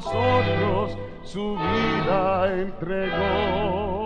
nosotros su vida entregó.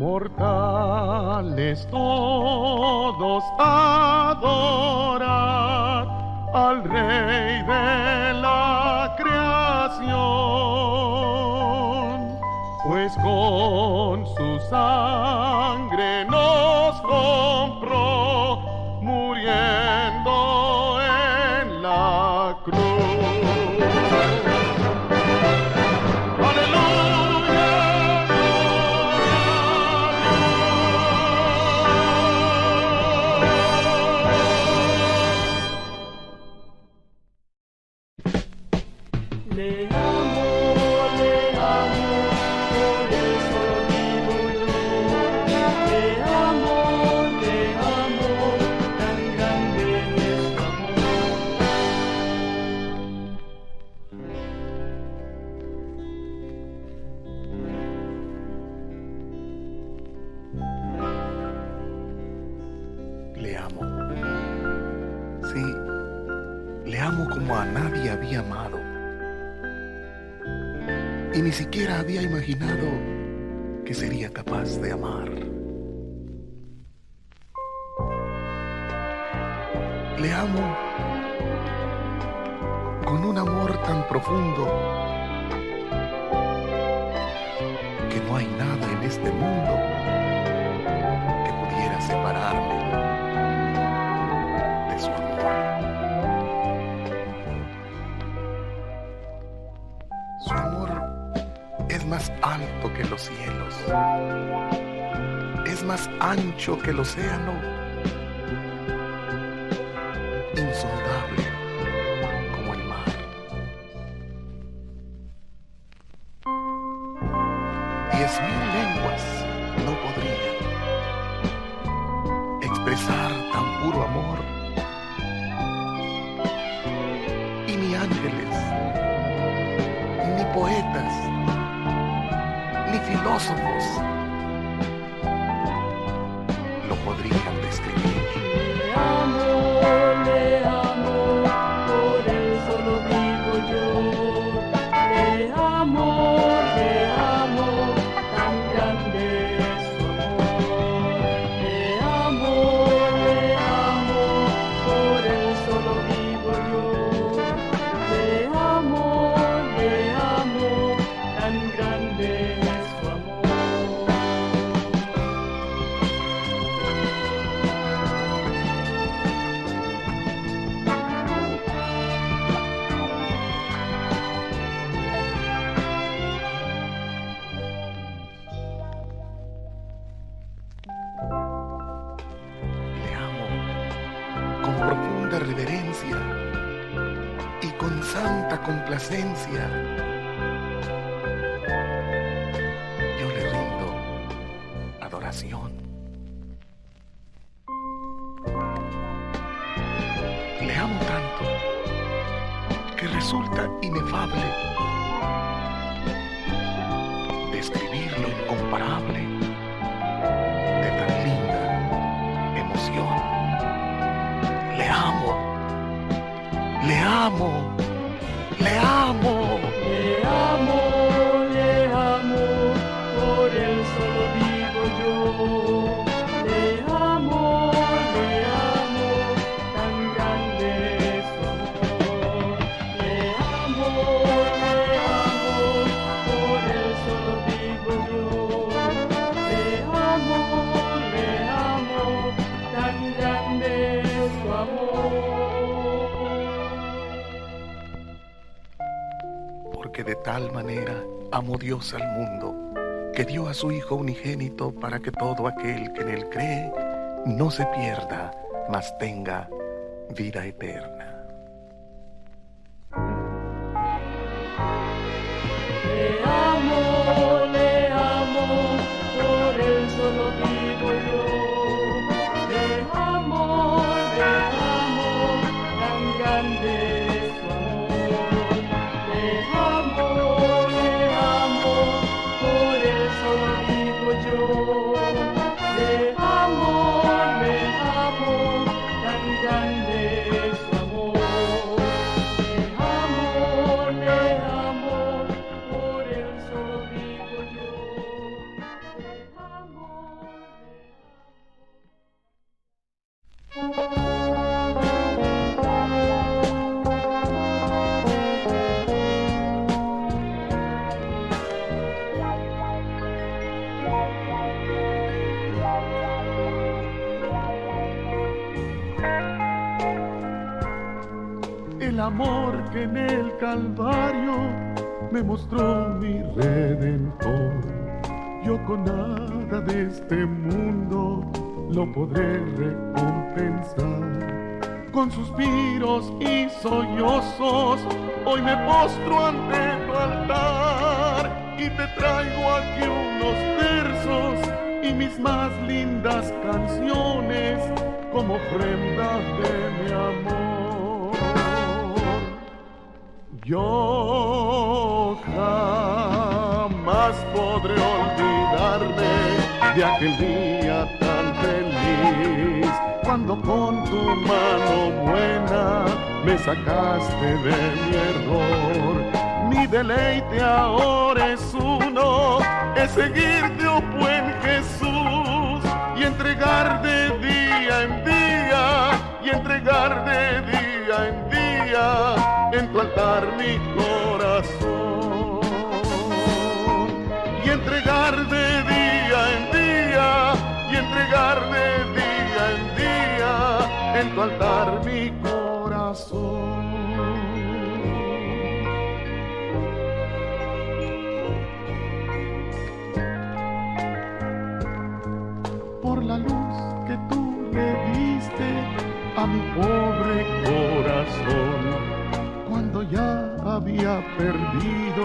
Mortales todos adorad al Rey de la creación, pues con su sangre había imaginado que sería capaz de amar. Le amo con un amor tan profundo que no hay nada en este mundo más alto que los cielos, es más ancho que el océano. Dios al mundo, que dio a su Hijo unigénito para que todo aquel que en él cree no se pierda, mas tenga vida eterna. Calvario me mostró mi redentor. Yo con nada de este mundo lo podré recompensar. Con suspiros y sollozos, hoy me postro ante tu altar y te traigo aquí unos versos y mis más lindas canciones como ofrenda de mi amor. Yo jamás podré olvidarme de aquel día tan feliz cuando con tu mano buena me sacaste de mi error. Mi deleite ahora es uno, es seguirte, oh buen Jesús, y entregar de día en día, y entregar de día altar mi corazón y entregar de día en día y entregar de día en día en tu altar mi corazón. Por la luz que tú le diste a mi pobre corazón había perdido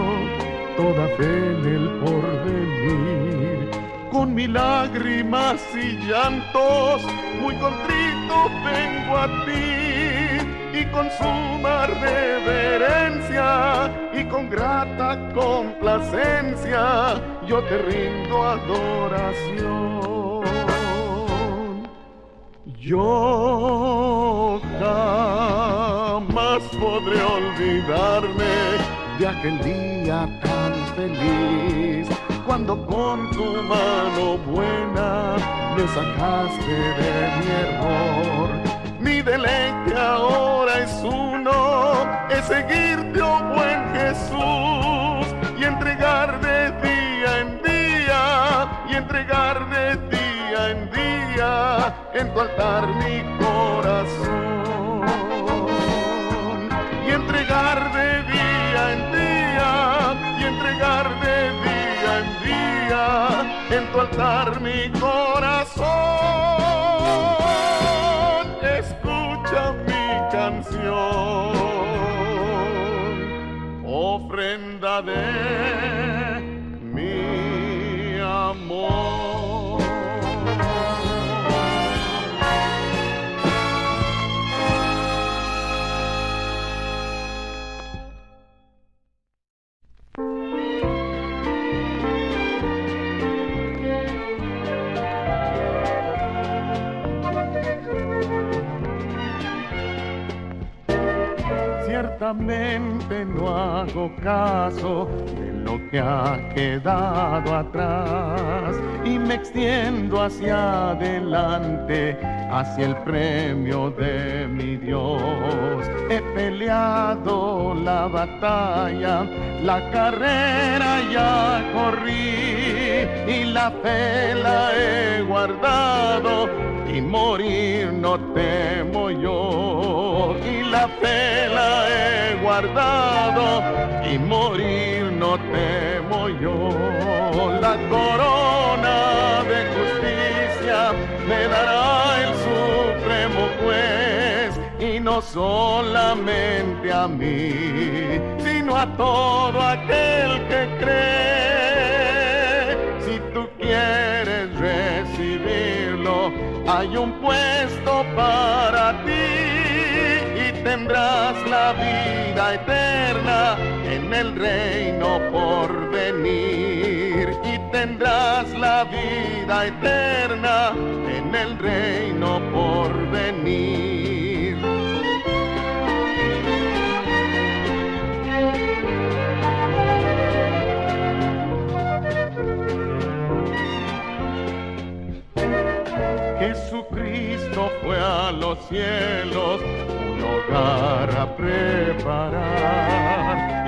toda fe en el porvenir. Con mis lágrimas y llantos, muy contrito vengo a ti y con suma reverencia y con grata complacencia yo te rindo adoración. Yo jamás podré olvidarme de aquel día tan feliz cuando con tu mano buena me sacaste de mi error. Mi deleite ahora es uno, es seguirte, oh buen Jesús, y entregar de día en día, y entregar de día en día en tu altar mi corazón. en tu altar mi corazón. Escucha mi canción, ofrenda de no hago caso de lo que ha quedado atrás y me extiendo hacia adelante, hacia el premio de mi Dios. He peleado la batalla, la carrera ya corrí y la fe la he guardado y morir no temo yo la fe la he guardado y morir no temo yo. La corona de justicia me dará el supremo juez y no solamente a mí sino a todo aquel que cree. Si tú quieres recibirlo hay un puesto para ti tendrás la vida eterna en el reino por venir y tendrás la vida eterna en el reino por venir. Jesucristo fue a los cielos un hogar a preparar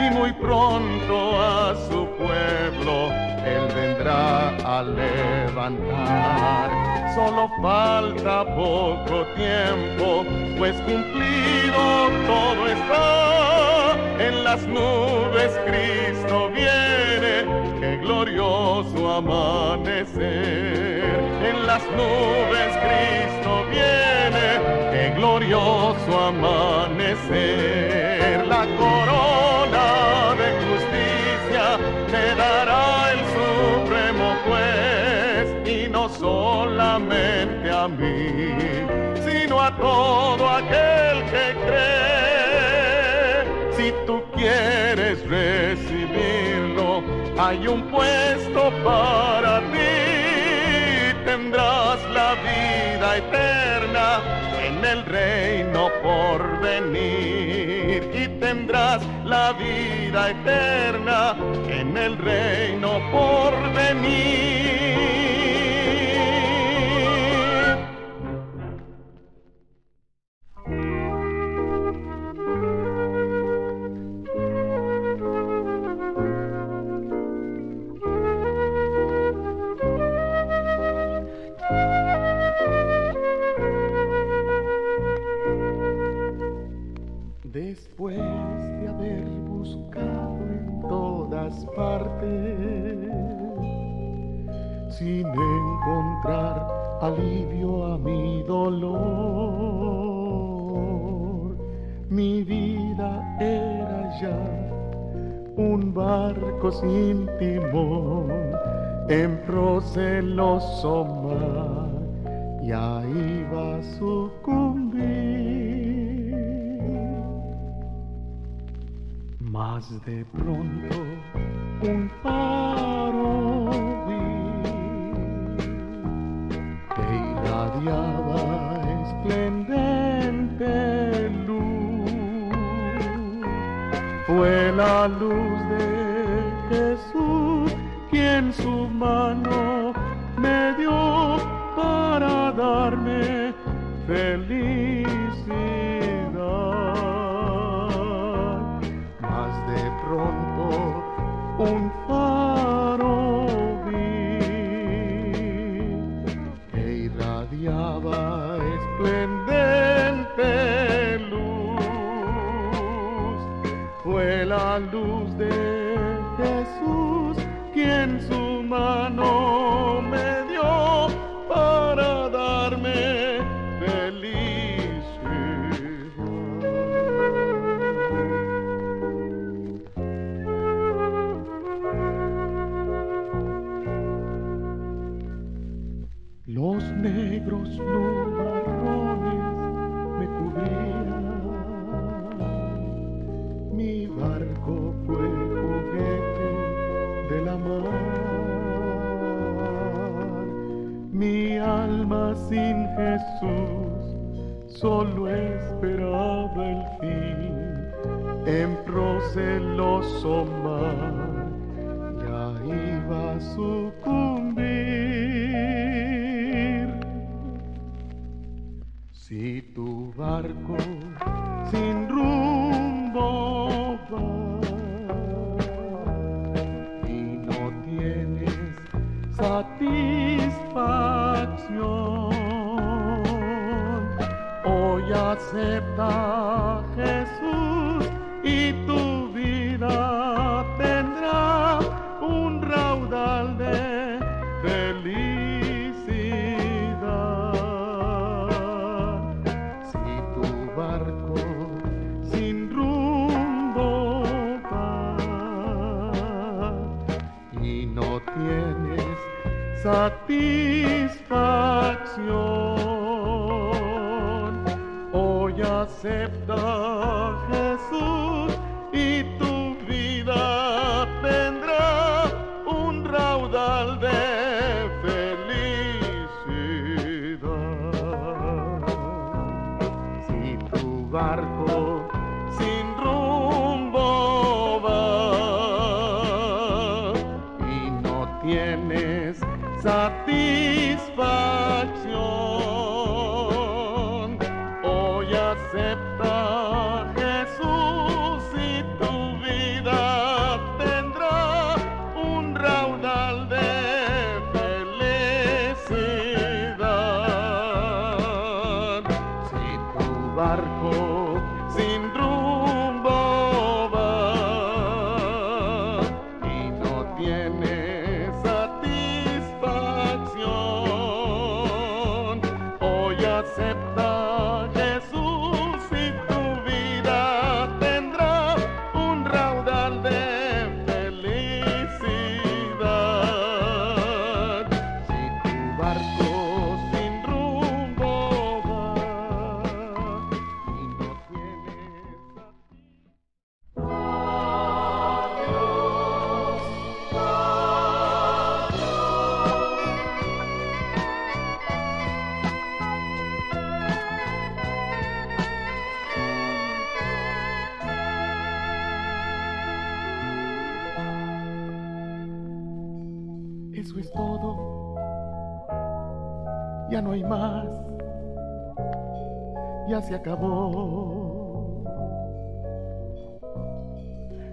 y muy pronto a su pueblo él vendrá a levantar. Solo falta poco tiempo, pues cumplido todo está. En las nubes Cristo viene, qué glorioso amanecer. En las nubes Cristo viene, qué glorioso amanecer. La corona de justicia te dará el supremo juez y no solamente a mí, sino a todo aquel que cree. Quieres recibirlo, hay un puesto para ti, tendrás la vida eterna en el reino por venir y tendrás la vida eterna en el reino por venir. feliz. Si tu barco sin rumbo va y no tienes satisfacción, hoy acepta except the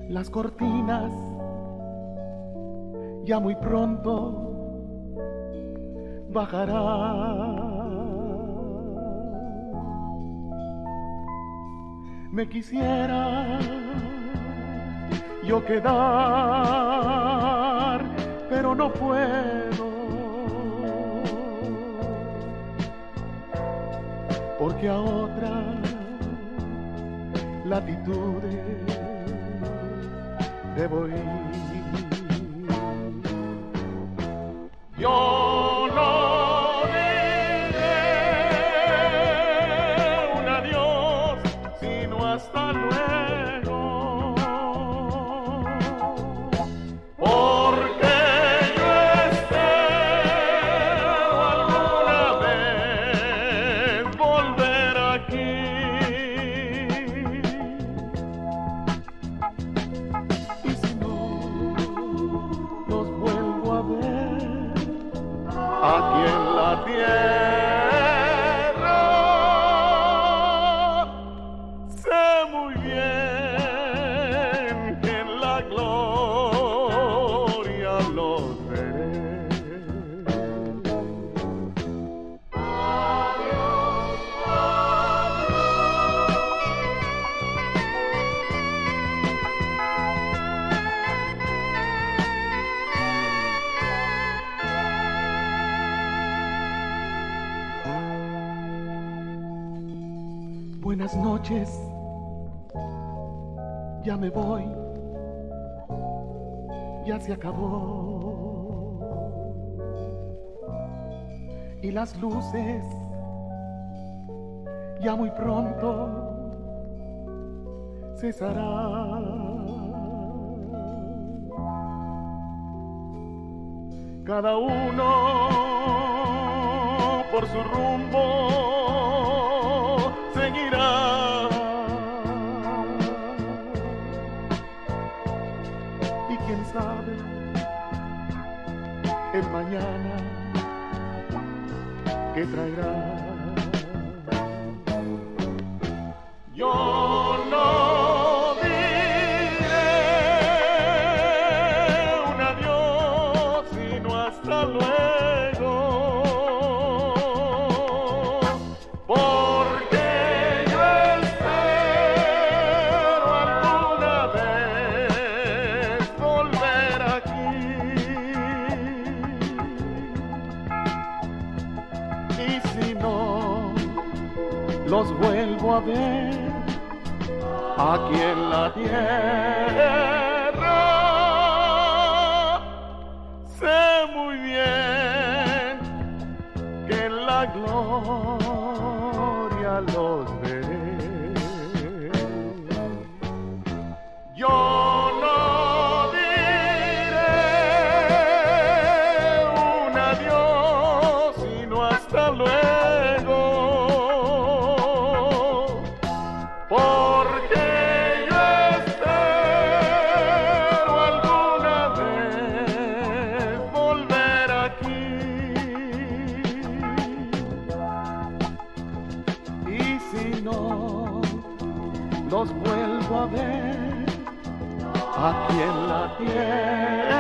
Las cortinas ya muy pronto bajarán. Me quisiera yo quedar, pero no puedo. Porque a otra latitudes debo ir. se acabó. Y las luces ya muy pronto cesarán. Cada uno por su rumbo. A ver aquí en la tierra, vuelvo a ver aquí en la tierra,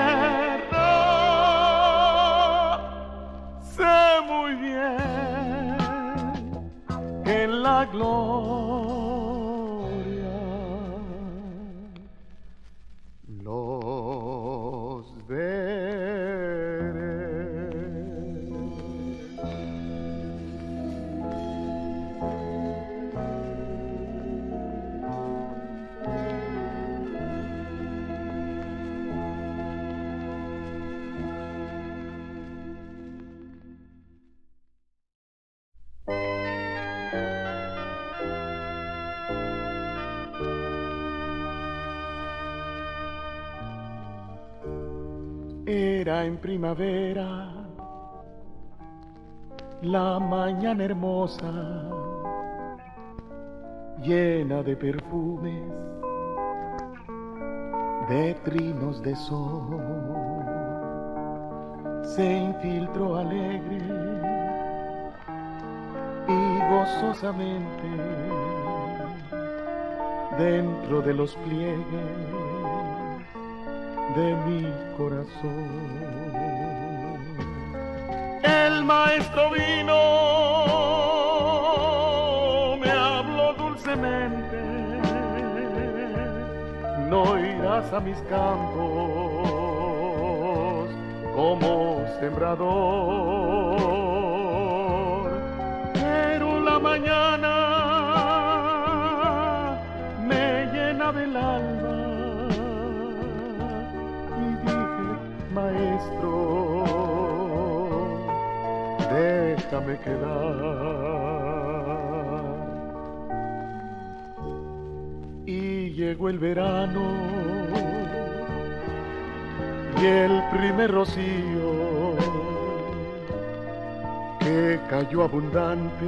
sé muy bien que en la gloria En primavera, la mañana hermosa, llena de perfumes, de trinos de sol. Se infiltró alegre y gozosamente dentro de los pliegues de mi corazón. El maestro vino, me habló dulcemente. No irás a mis campos como sembrador, pero la mañana quedar. Y llegó el verano y el primer rocío que cayó abundante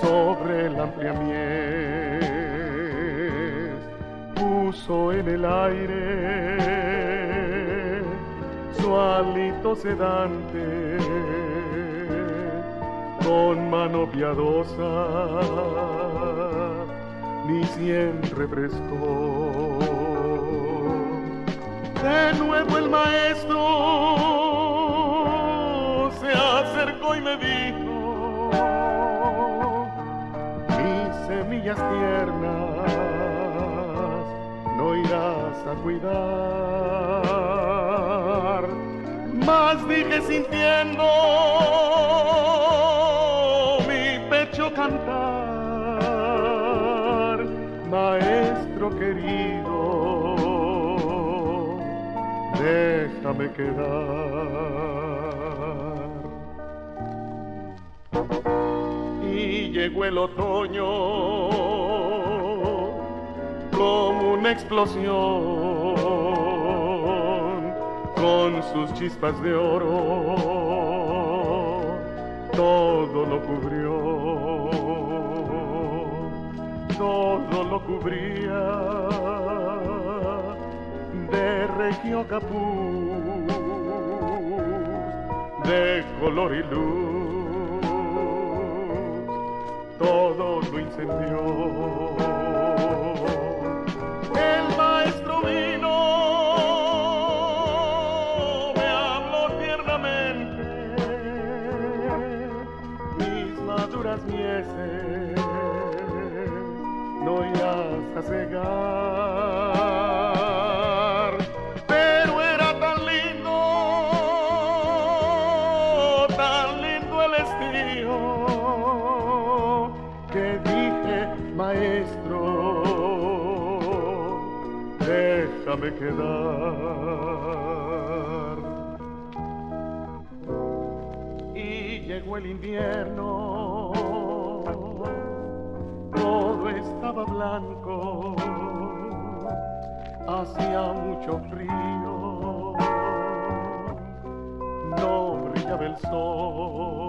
sobre la amplia mies puso en el aire su hálito sedante con mano piadosa mi sien refrescó De nuevo el maestro se acercó y me dijo, mis semillas tiernas no irás a cuidar. más dije sintiendo Querido, déjame quedar. y llegó el otoño como una explosión con sus chispas de oro. Todo lo cubrió todo lo cubría de regio capuz, de color y luz, todo lo incendió. Pero era tan lindo, tan lindo el estío, que dije, maestro, déjame quedar. Y llegó el invierno todo estaba blanco, hacía mucho frío, no brillaba el sol,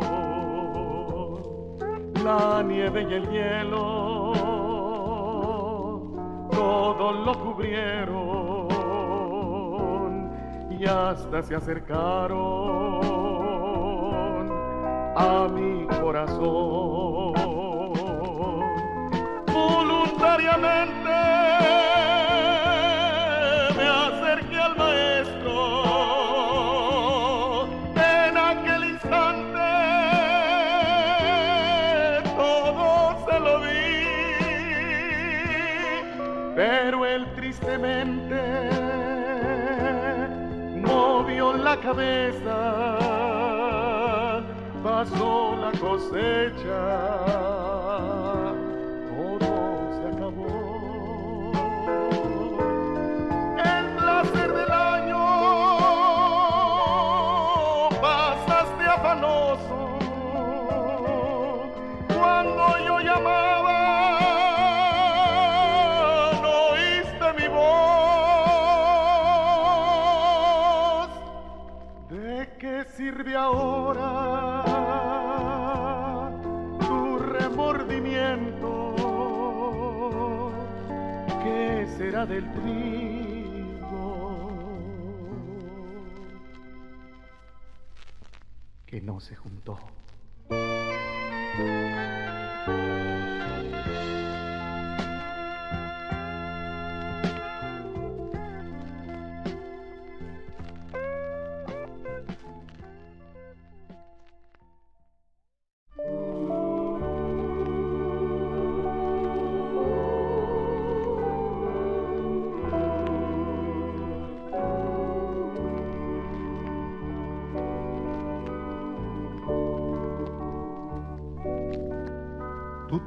la nieve y el hielo, todo lo cubrieron y hasta se acercaron a mi corazón cabeza, pasó la cosecha no se juntó?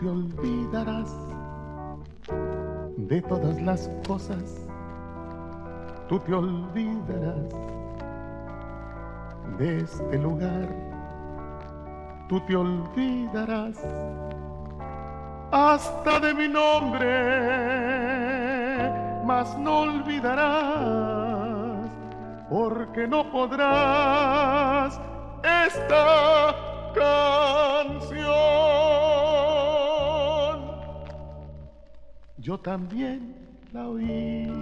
Te olvidarás de todas las cosas. Tú te olvidarás de este lugar. Tú te olvidarás hasta de mi nombre, mas no olvidarás, porque no podrás esta. Yo también la oí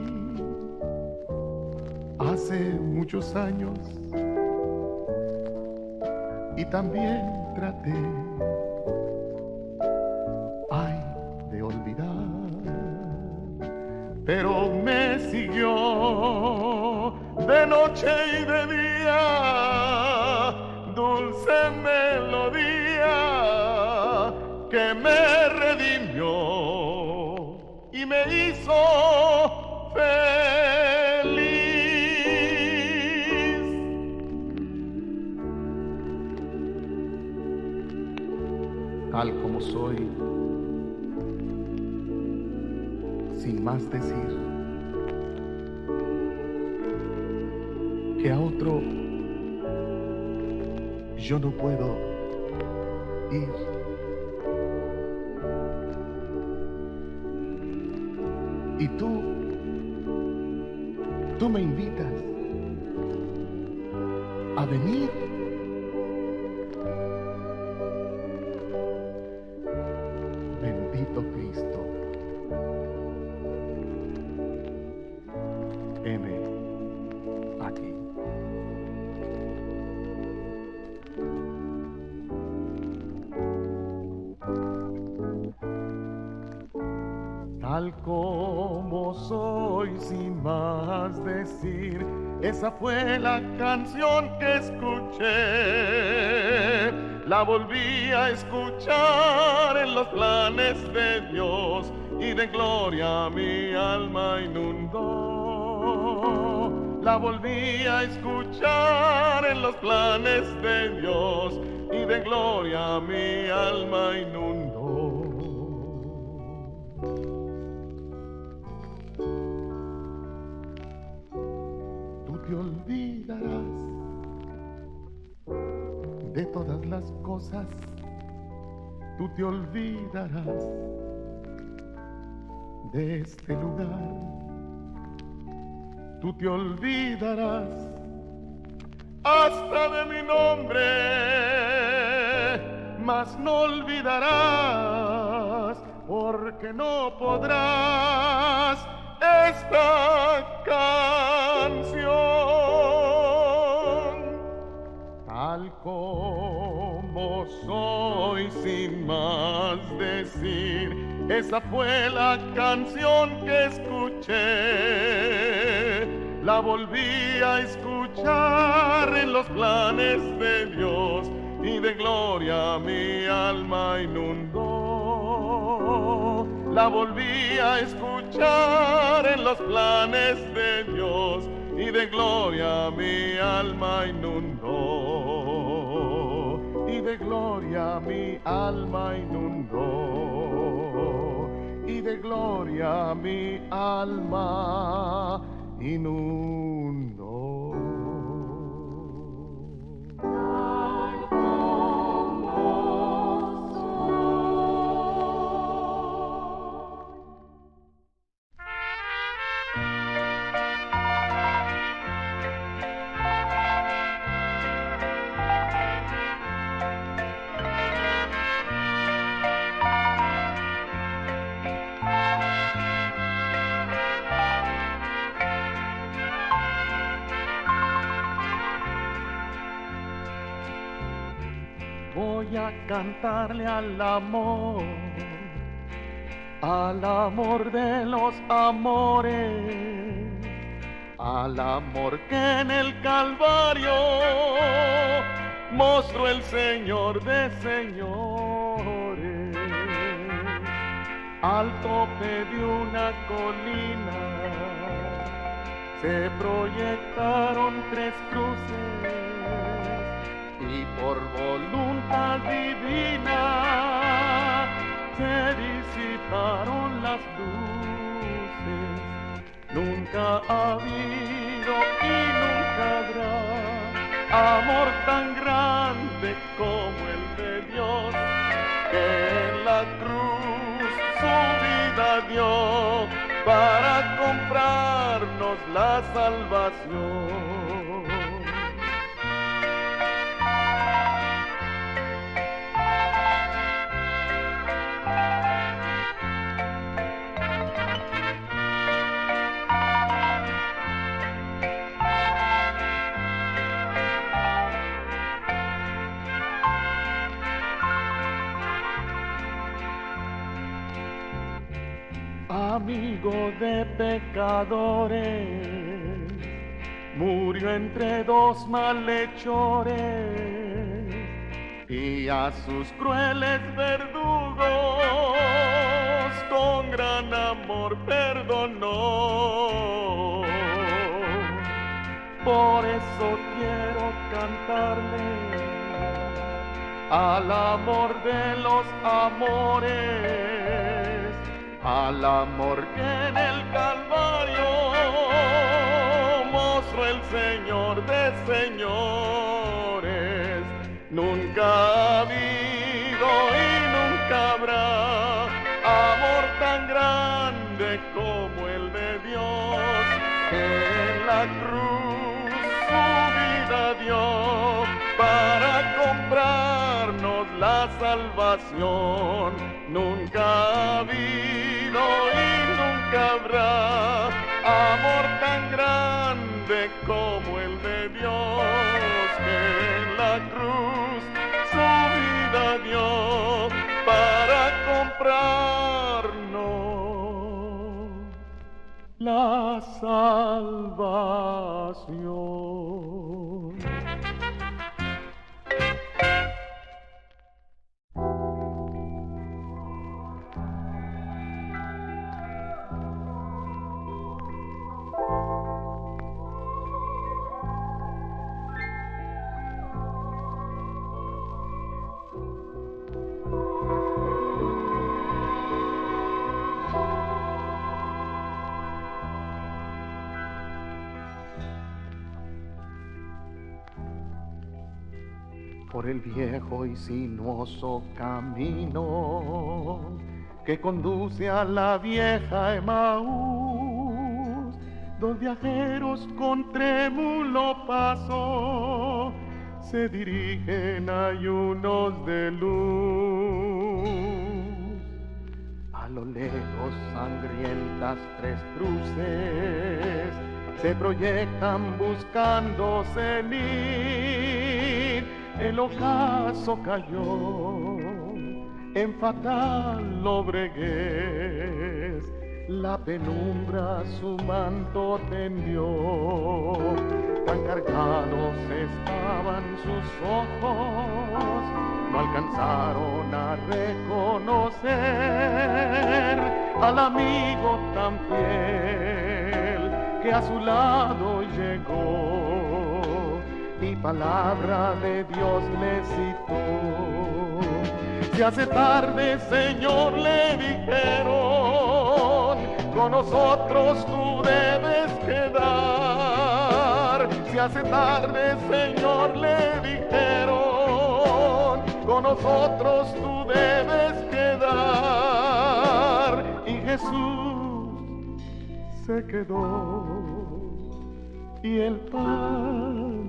hace muchos años. Y también traté, ay, de olvidar, pero me siguió de noche y de día, dulce melodía que me me hizo feliz. Tal como soy, sin más decir, que a otro yo no puedo ir. Tú me invitas a venir. Decir, esa fue la canción que escuché. La volví a escuchar en los planes de Dios y de gloria mi alma inundó. La volví a escuchar en los planes de Dios y de gloria mi alma inundó. Todas las cosas. Tú te olvidarás de este lugar. Tú te olvidarás hasta de mi nombre, mas no olvidarás porque no podrás esta canción tal como más decir. Esa fue la canción que escuché. La volví a escuchar en los planes de Dios y de gloria mi alma inundó. La volví a escuchar en los planes de Dios y de gloria mi alma inundó. Y de gloria mi alma inundó. Y de gloria mi alma inundó. A cantarle al amor, al amor de los amores, al amor que en el Calvario mostró el Señor de señores. Al tope de una colina se proyectaron tres cruces y por voluntad divina se disiparon las luces. Nunca ha habido y nunca habrá amor tan grande como el de Dios, que en la cruz su vida dio para comprarnos la salvación. Amigo de pecadores, murió entre dos malhechores y a sus crueles verdugos con gran amor perdonó. Por eso quiero cantarle al amor de los amores, al amor que en el Calvario mostró el Señor de señores. Nunca ha habido y nunca habrá amor tan grande como el de Dios, que en la cruz su vida dio para comprarnos la salvación. Nunca ha habido y nunca habrá amor tan grande como el de Dios que en la cruz su vida dio para comprarnos la salvación. El viejo y sinuoso camino que conduce a la vieja Emaús, dos viajeros con trémulo paso se dirigen ayunos de luz. A lo lejos sangrientas tres cruces se proyectan buscando cenir. El ocaso cayó en fatal lobreguez. La penumbra su manto tendió, tan cargados estaban sus ojos, no alcanzaron a reconocer al amigo tan fiel que a su lado llegó y palabra de Dios le citó. Si hace tarde, Señor, le dijeron, con nosotros tú debes quedar. Si hace tarde, Señor, le dijeron, con nosotros tú debes quedar. Y Jesús se quedó y el pan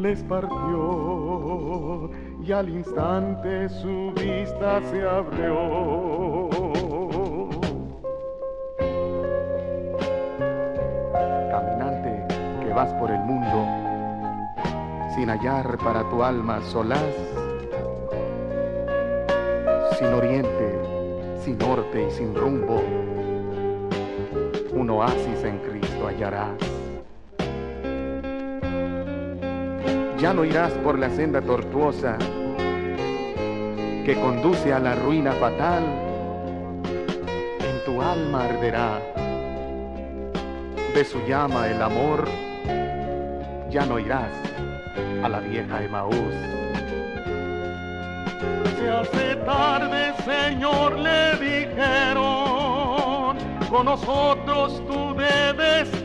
les partió y al instante su vista se abrió. Caminante que vas por el mundo sin hallar para tu alma solaz, sin oriente, sin norte y sin rumbo, un oasis en Cristo hallarás. Ya no irás por la senda tortuosa que conduce a la ruina fatal. En tu alma arderá de su llama el amor. Ya no irás a la vieja Emaús. Se hace tarde, Señor, le dijeron, con nosotros tú debes.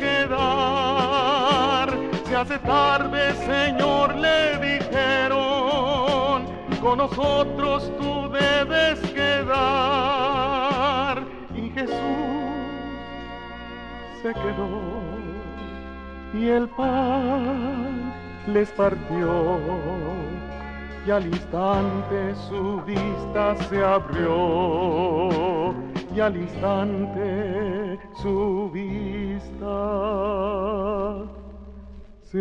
Hace tarde, Señor, le dijeron, con nosotros tú debes quedar. Y Jesús se quedó y el pan les partió y al instante su vista se abrió y al instante su vista se